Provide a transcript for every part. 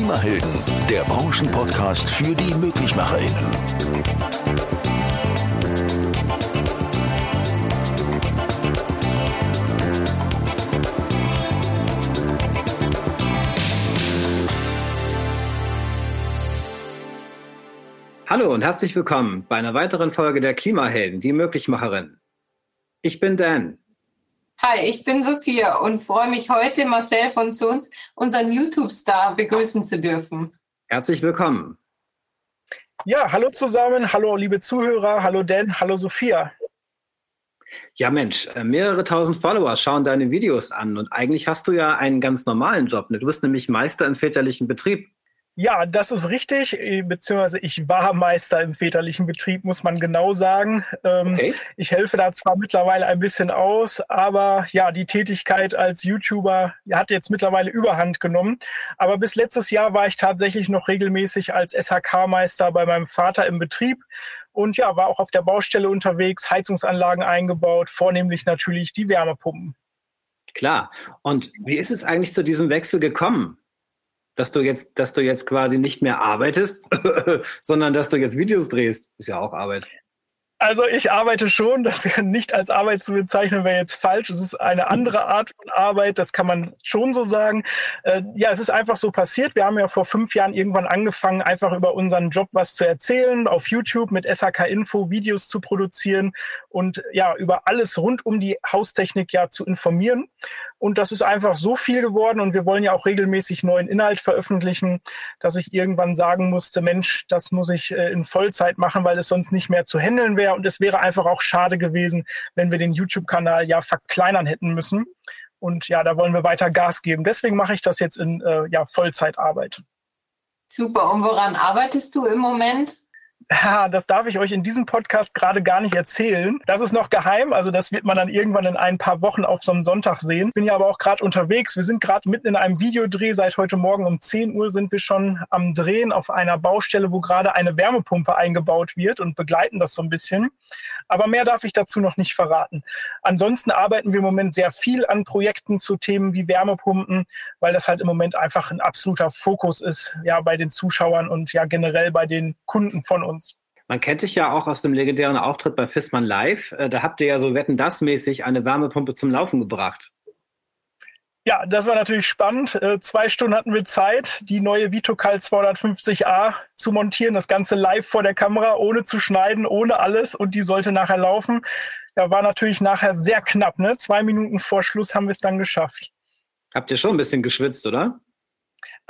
Klimahelden, der Branchenpodcast für die MöglichmacherInnen. Hallo und herzlich willkommen bei einer weiteren Folge der Klimahelden, die Möglichmacherin. Ich bin Dan. Hi, ich bin Sophia und freue mich heute Marcel von Zons, unseren YouTube-Star, begrüßen zu dürfen. Herzlich willkommen. Ja, hallo zusammen, hallo liebe Zuhörer, hallo Dan, hallo Sophia. Ja Mensch, äh, mehrere tausend Follower schauen deine Videos an und eigentlich hast du ja einen ganz normalen Job. Ne? Du bist nämlich Meister im väterlichen Betrieb. Ja, das ist richtig, äh, beziehungsweise ich war Meister im väterlichen Betrieb, muss man genau sagen. Ähm, okay. Ich helfe da zwar mittlerweile ein bisschen aus, aber ja, die Tätigkeit als YouTuber hat jetzt mittlerweile Überhand genommen. Aber bis letztes Jahr war ich tatsächlich noch regelmäßig als SHK-Meister bei meinem Vater im Betrieb und ja, war auch auf der Baustelle unterwegs, Heizungsanlagen eingebaut, vornehmlich natürlich die Wärmepumpen. Klar. Und wie ist es eigentlich zu diesem Wechsel gekommen? Dass du jetzt, dass du jetzt quasi nicht mehr arbeitest, sondern dass du jetzt Videos drehst, ist ja auch Arbeit. Also ich arbeite schon, das nicht als Arbeit zu bezeichnen wäre jetzt falsch. Es ist eine andere Art von Arbeit, das kann man schon so sagen. Äh, ja, es ist einfach so passiert. Wir haben ja vor fünf Jahren irgendwann angefangen, einfach über unseren Job was zu erzählen, auf YouTube mit SHK Info Videos zu produzieren und ja, über alles rund um die Haustechnik ja zu informieren. Und das ist einfach so viel geworden und wir wollen ja auch regelmäßig neuen Inhalt veröffentlichen, dass ich irgendwann sagen musste, Mensch, das muss ich äh, in Vollzeit machen, weil es sonst nicht mehr zu handeln wäre. Und es wäre einfach auch schade gewesen, wenn wir den YouTube-Kanal ja verkleinern hätten müssen. Und ja, da wollen wir weiter Gas geben. Deswegen mache ich das jetzt in äh, ja, Vollzeitarbeit. Super. Und woran arbeitest du im Moment? Ja, das darf ich euch in diesem Podcast gerade gar nicht erzählen. Das ist noch geheim, also das wird man dann irgendwann in ein paar Wochen auf so einem Sonntag sehen. Bin ja aber auch gerade unterwegs. Wir sind gerade mitten in einem Videodreh. Seit heute Morgen um 10 Uhr sind wir schon am Drehen auf einer Baustelle, wo gerade eine Wärmepumpe eingebaut wird und begleiten das so ein bisschen. Aber mehr darf ich dazu noch nicht verraten. Ansonsten arbeiten wir im Moment sehr viel an Projekten zu Themen wie Wärmepumpen, weil das halt im Moment einfach ein absoluter Fokus ist, ja, bei den Zuschauern und ja generell bei den Kunden von uns. Man kennt dich ja auch aus dem legendären Auftritt bei Fissmann Live. Äh, da habt ihr ja so Wetten das mäßig eine Wärmepumpe zum Laufen gebracht. Ja, das war natürlich spannend. Äh, zwei Stunden hatten wir Zeit, die neue Vitocal 250a zu montieren. Das Ganze live vor der Kamera, ohne zu schneiden, ohne alles. Und die sollte nachher laufen. Ja, war natürlich nachher sehr knapp. Ne? Zwei Minuten vor Schluss haben wir es dann geschafft. Habt ihr schon ein bisschen geschwitzt, oder?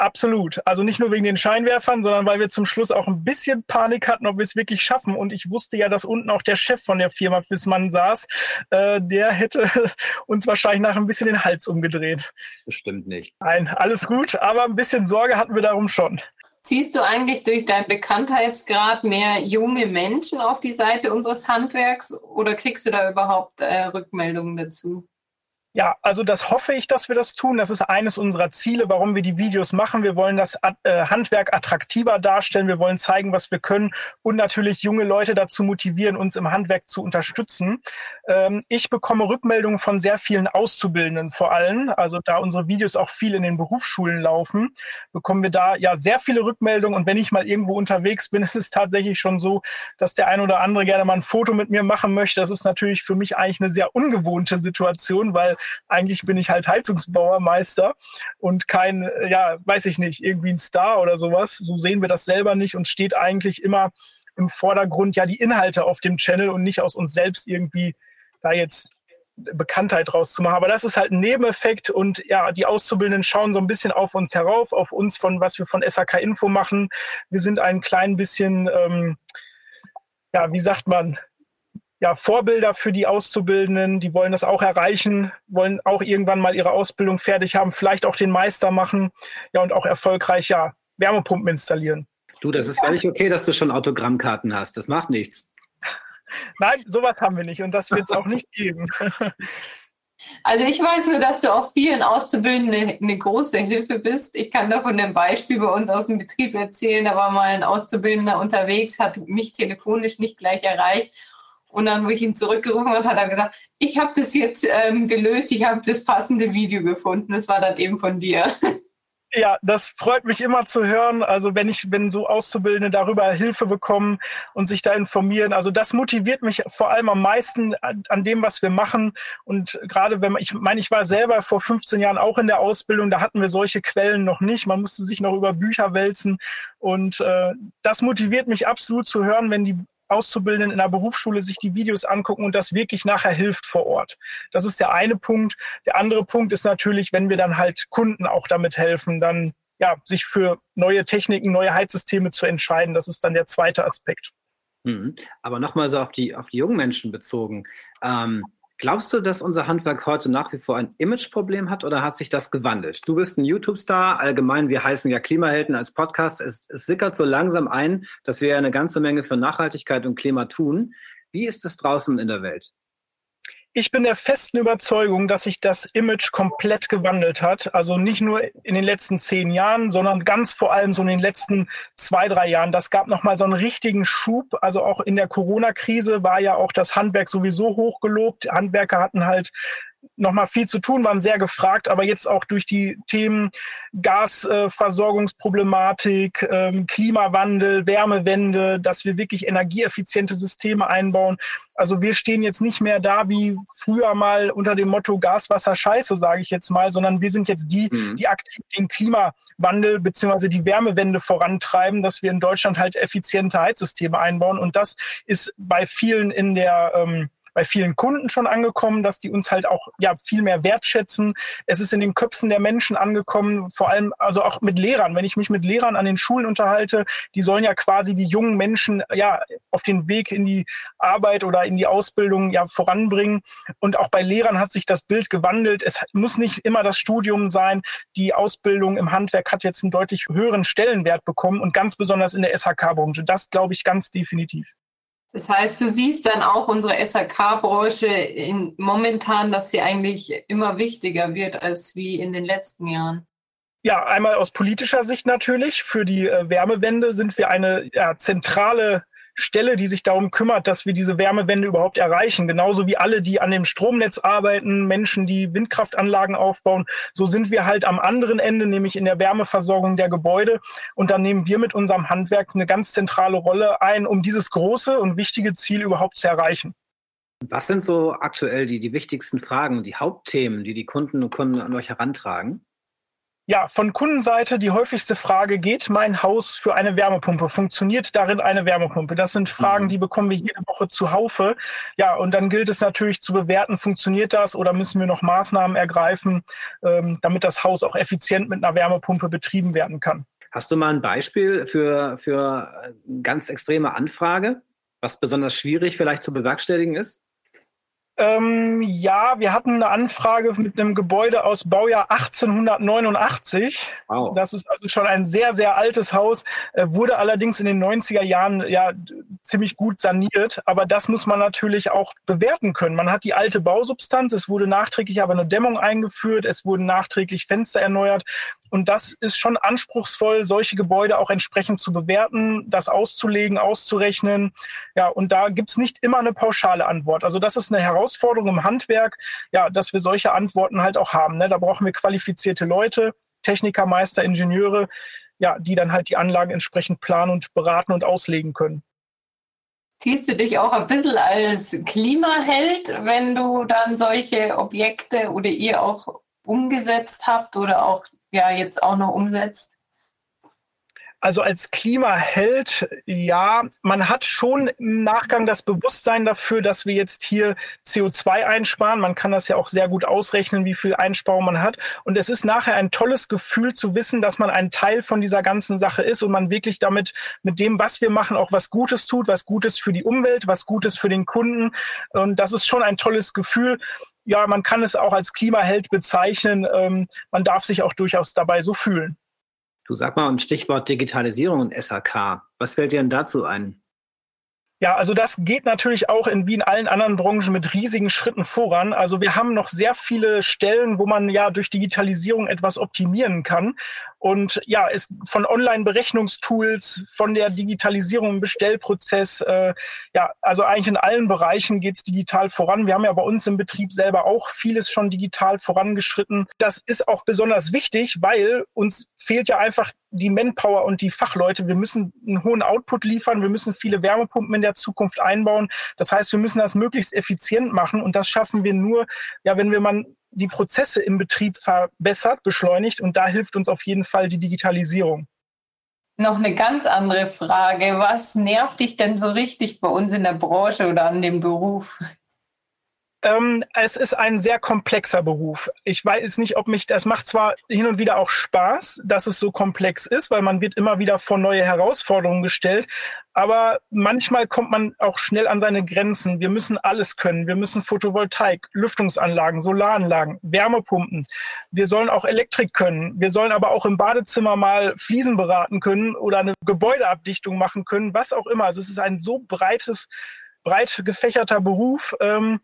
Absolut. Also nicht nur wegen den Scheinwerfern, sondern weil wir zum Schluss auch ein bisschen Panik hatten, ob wir es wirklich schaffen. Und ich wusste ja, dass unten auch der Chef von der Firma Fissmann saß. Äh, der hätte uns wahrscheinlich nach ein bisschen den Hals umgedreht. Bestimmt nicht. Nein, alles gut. Aber ein bisschen Sorge hatten wir darum schon. Ziehst du eigentlich durch deinen Bekanntheitsgrad mehr junge Menschen auf die Seite unseres Handwerks oder kriegst du da überhaupt äh, Rückmeldungen dazu? Ja, also das hoffe ich, dass wir das tun. Das ist eines unserer Ziele, warum wir die Videos machen. Wir wollen das äh, Handwerk attraktiver darstellen. Wir wollen zeigen, was wir können und natürlich junge Leute dazu motivieren, uns im Handwerk zu unterstützen. Ähm, ich bekomme Rückmeldungen von sehr vielen Auszubildenden vor allem. Also da unsere Videos auch viel in den Berufsschulen laufen, bekommen wir da ja sehr viele Rückmeldungen. Und wenn ich mal irgendwo unterwegs bin, ist es tatsächlich schon so, dass der ein oder andere gerne mal ein Foto mit mir machen möchte. Das ist natürlich für mich eigentlich eine sehr ungewohnte Situation, weil eigentlich bin ich halt Heizungsbauermeister und kein, ja, weiß ich nicht, irgendwie ein Star oder sowas. So sehen wir das selber nicht und steht eigentlich immer im Vordergrund ja die Inhalte auf dem Channel und nicht aus uns selbst irgendwie da jetzt Bekanntheit rauszumachen. Aber das ist halt ein Nebeneffekt und ja, die Auszubildenden schauen so ein bisschen auf uns herauf, auf uns von was wir von SAK Info machen. Wir sind ein klein bisschen, ähm, ja, wie sagt man, ja, Vorbilder für die Auszubildenden, die wollen das auch erreichen, wollen auch irgendwann mal ihre Ausbildung fertig haben, vielleicht auch den Meister machen, ja, und auch erfolgreich, ja, Wärmepumpen installieren. Du, das ist völlig okay, dass du schon Autogrammkarten hast. Das macht nichts. Nein, sowas haben wir nicht und das wird es auch nicht geben. Also ich weiß nur, dass du auch vielen Auszubildenden eine, große Hilfe bist. Ich kann da von dem Beispiel bei uns aus dem Betrieb erzählen. Da war mal ein Auszubildender unterwegs, hat mich telefonisch nicht gleich erreicht und dann, wo ich ihn zurückgerufen habe, hat er gesagt, ich habe das jetzt ähm, gelöst, ich habe das passende Video gefunden. Das war dann eben von dir. Ja, das freut mich immer zu hören. Also wenn ich, wenn so Auszubildende darüber Hilfe bekommen und sich da informieren. Also das motiviert mich vor allem am meisten an, an dem, was wir machen. Und gerade wenn man, ich meine, ich war selber vor 15 Jahren auch in der Ausbildung, da hatten wir solche Quellen noch nicht. Man musste sich noch über Bücher wälzen. Und äh, das motiviert mich absolut zu hören, wenn die Auszubildenden in der Berufsschule sich die Videos angucken und das wirklich nachher hilft vor Ort. Das ist der eine Punkt. Der andere Punkt ist natürlich, wenn wir dann halt Kunden auch damit helfen, dann ja, sich für neue Techniken, neue Heizsysteme zu entscheiden. Das ist dann der zweite Aspekt. Mhm. Aber nochmal so auf die, auf die jungen Menschen bezogen. Ähm, Glaubst du, dass unser Handwerk heute nach wie vor ein Imageproblem hat oder hat sich das gewandelt? Du bist ein YouTube-Star, allgemein, wir heißen ja Klimahelden als Podcast. Es, es sickert so langsam ein, dass wir eine ganze Menge für Nachhaltigkeit und Klima tun. Wie ist es draußen in der Welt? Ich bin der festen Überzeugung, dass sich das Image komplett gewandelt hat. Also nicht nur in den letzten zehn Jahren, sondern ganz vor allem so in den letzten zwei, drei Jahren. Das gab nochmal so einen richtigen Schub. Also auch in der Corona-Krise war ja auch das Handwerk sowieso hochgelobt. Handwerker hatten halt nochmal viel zu tun, waren sehr gefragt, aber jetzt auch durch die Themen Gasversorgungsproblematik, ähm, Klimawandel, Wärmewende, dass wir wirklich energieeffiziente Systeme einbauen. Also wir stehen jetzt nicht mehr da wie früher mal unter dem Motto Gas, Wasser, Scheiße, sage ich jetzt mal, sondern wir sind jetzt die, mhm. die aktiv den Klimawandel beziehungsweise die Wärmewende vorantreiben, dass wir in Deutschland halt effiziente Heizsysteme einbauen. Und das ist bei vielen in der ähm, bei vielen Kunden schon angekommen, dass die uns halt auch ja viel mehr wertschätzen. Es ist in den Köpfen der Menschen angekommen, vor allem also auch mit Lehrern. Wenn ich mich mit Lehrern an den Schulen unterhalte, die sollen ja quasi die jungen Menschen ja auf den Weg in die Arbeit oder in die Ausbildung ja voranbringen. Und auch bei Lehrern hat sich das Bild gewandelt. Es muss nicht immer das Studium sein. Die Ausbildung im Handwerk hat jetzt einen deutlich höheren Stellenwert bekommen und ganz besonders in der SHK-Branche. Das glaube ich ganz definitiv. Das heißt, du siehst dann auch unsere SAK-Branche momentan, dass sie eigentlich immer wichtiger wird als wie in den letzten Jahren. Ja, einmal aus politischer Sicht natürlich. Für die äh, Wärmewende sind wir eine ja, zentrale Stelle, die sich darum kümmert, dass wir diese Wärmewende überhaupt erreichen. Genauso wie alle, die an dem Stromnetz arbeiten, Menschen, die Windkraftanlagen aufbauen. So sind wir halt am anderen Ende, nämlich in der Wärmeversorgung der Gebäude. Und dann nehmen wir mit unserem Handwerk eine ganz zentrale Rolle ein, um dieses große und wichtige Ziel überhaupt zu erreichen. Was sind so aktuell die, die wichtigsten Fragen, die Hauptthemen, die die Kunden und Kunden an euch herantragen? Ja, von Kundenseite die häufigste Frage, geht mein Haus für eine Wärmepumpe? Funktioniert darin eine Wärmepumpe? Das sind Fragen, mhm. die bekommen wir jede Woche zuhaufe. Ja, und dann gilt es natürlich zu bewerten, funktioniert das oder müssen wir noch Maßnahmen ergreifen, ähm, damit das Haus auch effizient mit einer Wärmepumpe betrieben werden kann. Hast du mal ein Beispiel für, für eine ganz extreme Anfrage, was besonders schwierig vielleicht zu bewerkstelligen ist? Ähm, ja, wir hatten eine Anfrage mit einem Gebäude aus Baujahr 1889. Wow. Das ist also schon ein sehr, sehr altes Haus, äh, wurde allerdings in den 90er Jahren ja ziemlich gut saniert. Aber das muss man natürlich auch bewerten können. Man hat die alte Bausubstanz, es wurde nachträglich aber eine Dämmung eingeführt, es wurden nachträglich Fenster erneuert. Und das ist schon anspruchsvoll, solche Gebäude auch entsprechend zu bewerten, das auszulegen, auszurechnen. Ja, und da gibt's nicht immer eine pauschale Antwort. Also das ist eine Herausforderung im Handwerk, ja, dass wir solche Antworten halt auch haben. Ne? Da brauchen wir qualifizierte Leute, Techniker, Meister, Ingenieure, ja, die dann halt die Anlagen entsprechend planen und beraten und auslegen können. Siehst du dich auch ein bisschen als Klimaheld, wenn du dann solche Objekte oder ihr auch umgesetzt habt oder auch ja jetzt auch noch umsetzt? Also als Klimaheld, ja, man hat schon im Nachgang das Bewusstsein dafür, dass wir jetzt hier CO2 einsparen. Man kann das ja auch sehr gut ausrechnen, wie viel Einsparung man hat. Und es ist nachher ein tolles Gefühl zu wissen, dass man ein Teil von dieser ganzen Sache ist und man wirklich damit, mit dem, was wir machen, auch was Gutes tut, was Gutes für die Umwelt, was Gutes für den Kunden. Und das ist schon ein tolles Gefühl ja, man kann es auch als Klimaheld bezeichnen. Ähm, man darf sich auch durchaus dabei so fühlen. Du sag mal ein Stichwort Digitalisierung und SAK. Was fällt dir denn dazu ein? Ja, also das geht natürlich auch in wie in allen anderen Branchen mit riesigen Schritten voran. Also wir haben noch sehr viele Stellen, wo man ja durch Digitalisierung etwas optimieren kann. Und ja, es von Online-Berechnungstools, von der Digitalisierung im Bestellprozess, äh, ja, also eigentlich in allen Bereichen geht es digital voran. Wir haben ja bei uns im Betrieb selber auch vieles schon digital vorangeschritten. Das ist auch besonders wichtig, weil uns fehlt ja einfach die Manpower und die Fachleute. Wir müssen einen hohen Output liefern. Wir müssen viele Wärmepumpen in der Zukunft einbauen. Das heißt, wir müssen das möglichst effizient machen. Und das schaffen wir nur, ja, wenn wir man die Prozesse im Betrieb verbessert, beschleunigt. Und da hilft uns auf jeden Fall die Digitalisierung. Noch eine ganz andere Frage. Was nervt dich denn so richtig bei uns in der Branche oder an dem Beruf? Ähm, es ist ein sehr komplexer Beruf. Ich weiß nicht, ob mich, das macht zwar hin und wieder auch Spaß, dass es so komplex ist, weil man wird immer wieder vor neue Herausforderungen gestellt. Aber manchmal kommt man auch schnell an seine Grenzen. Wir müssen alles können. Wir müssen Photovoltaik, Lüftungsanlagen, Solaranlagen, Wärmepumpen. Wir sollen auch Elektrik können. Wir sollen aber auch im Badezimmer mal Fliesen beraten können oder eine Gebäudeabdichtung machen können, was auch immer. Also es ist ein so breites breit gefächerter Beruf. Ähm,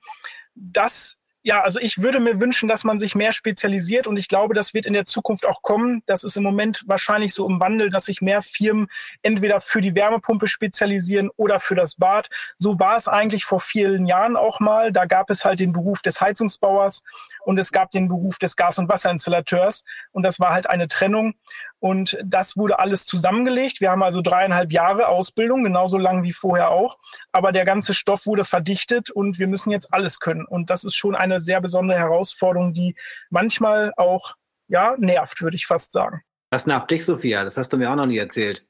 das ja, also ich würde mir wünschen, dass man sich mehr spezialisiert und ich glaube, das wird in der Zukunft auch kommen. Das ist im Moment wahrscheinlich so im Wandel, dass sich mehr Firmen entweder für die Wärmepumpe spezialisieren oder für das Bad. So war es eigentlich vor vielen Jahren auch mal. Da gab es halt den Beruf des Heizungsbauers und es gab den Beruf des Gas- und Wasserinstallateurs und das war halt eine Trennung. Und das wurde alles zusammengelegt. Wir haben also dreieinhalb Jahre Ausbildung, genauso lang wie vorher auch. Aber der ganze Stoff wurde verdichtet und wir müssen jetzt alles können. Und das ist schon eine sehr besondere Herausforderung, die manchmal auch, ja, nervt, würde ich fast sagen. Was nervt dich, Sophia? Das hast du mir auch noch nie erzählt.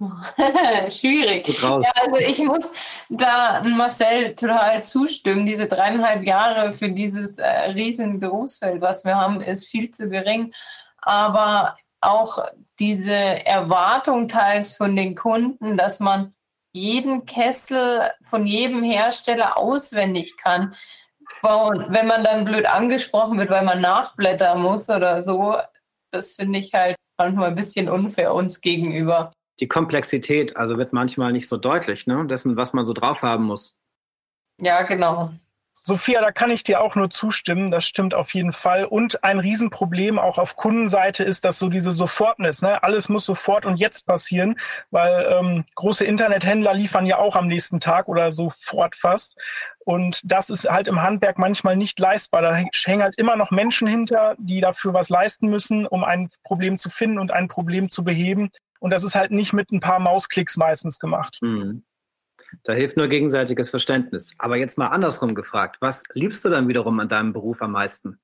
Schwierig. Ja, also ich muss da Marcel total zustimmen. Diese dreieinhalb Jahre für dieses äh, riesen Berufsfeld, was wir haben, ist viel zu gering. Aber auch diese Erwartung teils von den Kunden, dass man jeden Kessel von jedem Hersteller auswendig kann. Und wenn man dann blöd angesprochen wird, weil man nachblättern muss oder so, das finde ich halt manchmal ein bisschen unfair uns gegenüber. Die Komplexität also wird manchmal nicht so deutlich, ne? Dessen, was man so drauf haben muss. Ja, genau. Sophia, da kann ich dir auch nur zustimmen. Das stimmt auf jeden Fall. Und ein Riesenproblem auch auf Kundenseite ist, dass so diese Sofortness, ne? alles muss sofort und jetzt passieren, weil ähm, große Internethändler liefern ja auch am nächsten Tag oder sofort fast. Und das ist halt im Handwerk manchmal nicht leistbar. Da hängen halt immer noch Menschen hinter, die dafür was leisten müssen, um ein Problem zu finden und ein Problem zu beheben. Und das ist halt nicht mit ein paar Mausklicks meistens gemacht. Mhm. Da hilft nur gegenseitiges Verständnis. Aber jetzt mal andersrum gefragt, was liebst du dann wiederum an deinem Beruf am meisten?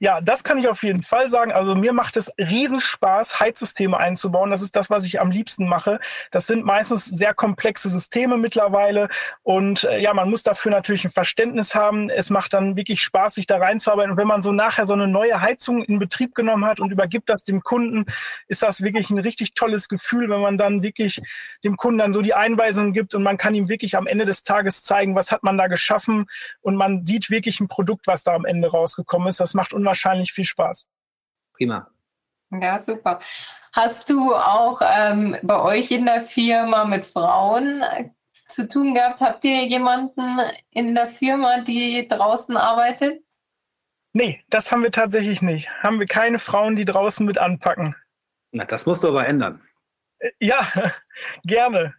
Ja, das kann ich auf jeden Fall sagen. Also mir macht es Riesenspaß, Heizsysteme einzubauen. Das ist das, was ich am liebsten mache. Das sind meistens sehr komplexe Systeme mittlerweile. Und äh, ja, man muss dafür natürlich ein Verständnis haben. Es macht dann wirklich Spaß, sich da reinzuarbeiten. Und wenn man so nachher so eine neue Heizung in Betrieb genommen hat und übergibt das dem Kunden, ist das wirklich ein richtig tolles Gefühl, wenn man dann wirklich dem Kunden dann so die Einweisungen gibt und man kann ihm wirklich am Ende des Tages zeigen, was hat man da geschaffen. Und man sieht wirklich ein Produkt, was da am Ende rausgekommen ist. Das macht unwahrscheinlich viel Spaß. Prima. Ja, super. Hast du auch ähm, bei euch in der Firma mit Frauen äh, zu tun gehabt? Habt ihr jemanden in der Firma, die draußen arbeitet? Nee, das haben wir tatsächlich nicht. Haben wir keine Frauen, die draußen mit anpacken. Na, das musst du aber ändern. Äh, ja, gerne.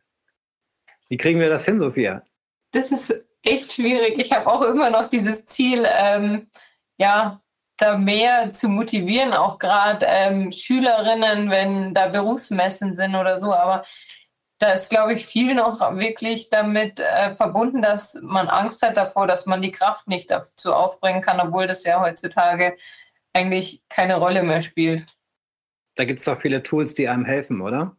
Wie kriegen wir das hin, Sophia? Das ist echt schwierig. Ich habe auch immer noch dieses Ziel, ähm, ja, da mehr zu motivieren, auch gerade ähm, Schülerinnen, wenn da Berufsmessen sind oder so. Aber da ist, glaube ich, viel noch wirklich damit äh, verbunden, dass man Angst hat davor, dass man die Kraft nicht dazu aufbringen kann, obwohl das ja heutzutage eigentlich keine Rolle mehr spielt. Da gibt es doch viele Tools, die einem helfen, oder?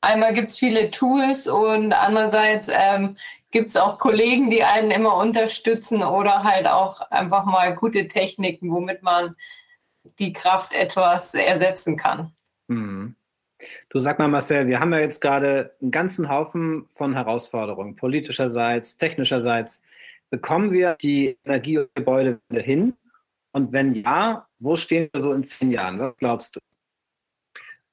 Einmal gibt es viele Tools und andererseits ähm, gibt es auch Kollegen, die einen immer unterstützen oder halt auch einfach mal gute Techniken, womit man die Kraft etwas ersetzen kann. Mhm. Du sag mal, Marcel, wir haben ja jetzt gerade einen ganzen Haufen von Herausforderungen, politischerseits, technischerseits. Bekommen wir die Energiegebäude hin? Und wenn ja, wo stehen wir so in zehn Jahren? Was glaubst du?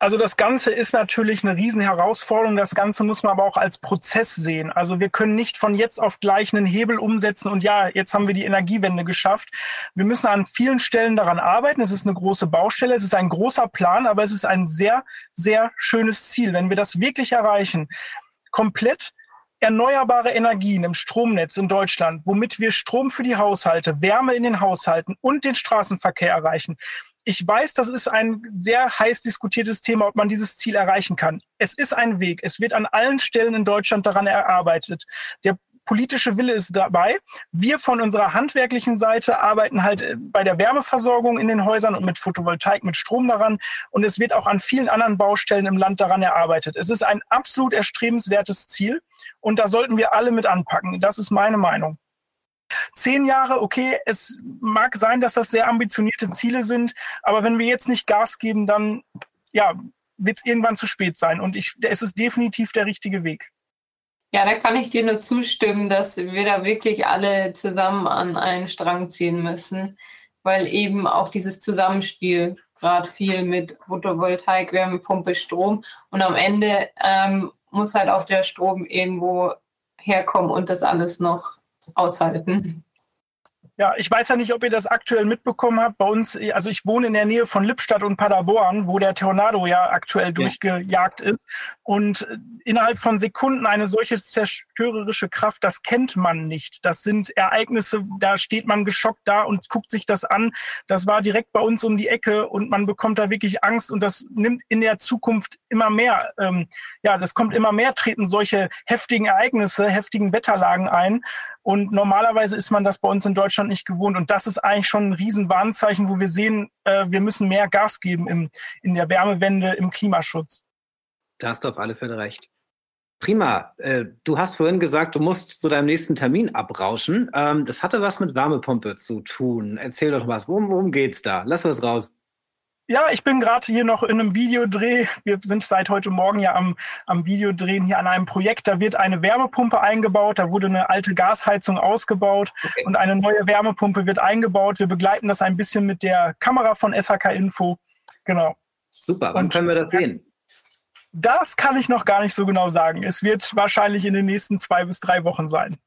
Also das Ganze ist natürlich eine Riesenherausforderung. Das Ganze muss man aber auch als Prozess sehen. Also wir können nicht von jetzt auf gleich einen Hebel umsetzen und ja, jetzt haben wir die Energiewende geschafft. Wir müssen an vielen Stellen daran arbeiten. Es ist eine große Baustelle, es ist ein großer Plan, aber es ist ein sehr, sehr schönes Ziel. Wenn wir das wirklich erreichen, komplett erneuerbare Energien im Stromnetz in Deutschland, womit wir Strom für die Haushalte, Wärme in den Haushalten und den Straßenverkehr erreichen, ich weiß, das ist ein sehr heiß diskutiertes Thema, ob man dieses Ziel erreichen kann. Es ist ein Weg. Es wird an allen Stellen in Deutschland daran erarbeitet. Der politische Wille ist dabei. Wir von unserer handwerklichen Seite arbeiten halt äh, bei der Wärmeversorgung in den Häusern und mit Photovoltaik, mit Strom daran. Und es wird auch an vielen anderen Baustellen im Land daran erarbeitet. Es ist ein absolut erstrebenswertes Ziel und da sollten wir alle mit anpacken. Das ist meine Meinung. Zehn Jahre, okay, es mag sein, dass das sehr ambitionierte Ziele sind, aber wenn wir jetzt nicht Gas geben, dann ja, wird es irgendwann zu spät sein. Und ich, es ist definitiv der richtige Weg. Ja, da kann ich dir nur zustimmen, dass wir da wirklich alle zusammen an einen Strang ziehen müssen, weil eben auch dieses Zusammenspiel gerade viel mit Photovoltaik, Wärmepumpe, Strom und am Ende ähm, muss halt auch der Strom irgendwo herkommen und das alles noch aushalten. Ja, ich weiß ja nicht, ob ihr das aktuell mitbekommen habt. Bei uns, also ich wohne in der Nähe von Lippstadt und Paderborn, wo der Tornado ja aktuell ja. durchgejagt ist. Und innerhalb von Sekunden eine solche zerstörerische Kraft, das kennt man nicht. Das sind Ereignisse, da steht man geschockt da und guckt sich das an. Das war direkt bei uns um die Ecke und man bekommt da wirklich Angst und das nimmt in der Zukunft immer mehr. Ähm, ja, das kommt immer mehr, treten solche heftigen Ereignisse, heftigen Wetterlagen ein. Und normalerweise ist man das bei uns in Deutschland nicht gewohnt. Und das ist eigentlich schon ein Riesenwarnzeichen, wo wir sehen, äh, wir müssen mehr Gas geben im, in der Wärmewende, im Klimaschutz. Da hast du auf alle Fälle recht. Prima. Äh, du hast vorhin gesagt, du musst zu deinem nächsten Termin abrauschen. Ähm, das hatte was mit Wärmepumpe zu tun. Erzähl doch was. Worum, worum geht's da? Lass was raus. Ja, ich bin gerade hier noch in einem Videodreh. Wir sind seit heute Morgen ja am, am Videodrehen hier an einem Projekt. Da wird eine Wärmepumpe eingebaut. Da wurde eine alte Gasheizung ausgebaut okay. und eine neue Wärmepumpe wird eingebaut. Wir begleiten das ein bisschen mit der Kamera von SHK Info. Genau. Super. Wann und, können wir das sehen? Das kann ich noch gar nicht so genau sagen. Es wird wahrscheinlich in den nächsten zwei bis drei Wochen sein.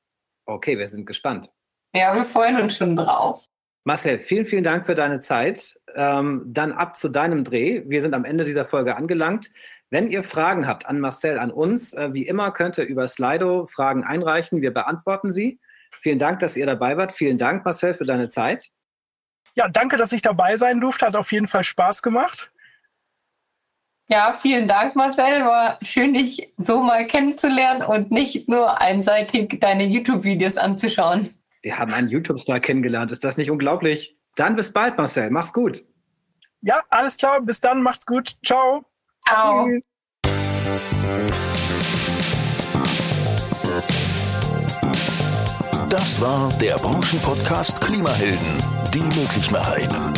Okay, wir sind gespannt. Ja, wir freuen uns schon drauf. Marcel, vielen, vielen Dank für deine Zeit. Ähm, dann ab zu deinem Dreh. Wir sind am Ende dieser Folge angelangt. Wenn ihr Fragen habt an Marcel, an uns, äh, wie immer könnt ihr über Slido Fragen einreichen. Wir beantworten sie. Vielen Dank, dass ihr dabei wart. Vielen Dank, Marcel, für deine Zeit. Ja, danke, dass ich dabei sein durfte. Hat auf jeden Fall Spaß gemacht. Ja, vielen Dank, Marcel. War schön, dich so mal kennenzulernen und nicht nur einseitig deine YouTube-Videos anzuschauen. Wir haben einen YouTube-Star kennengelernt. Ist das nicht unglaublich? Dann bis bald, Marcel. Mach's gut. Ja, alles klar. Bis dann. Macht's gut. Ciao. Ciao. Tschüss. Das war der Branchenpodcast Klimahelden, die Möglichmacherinnen.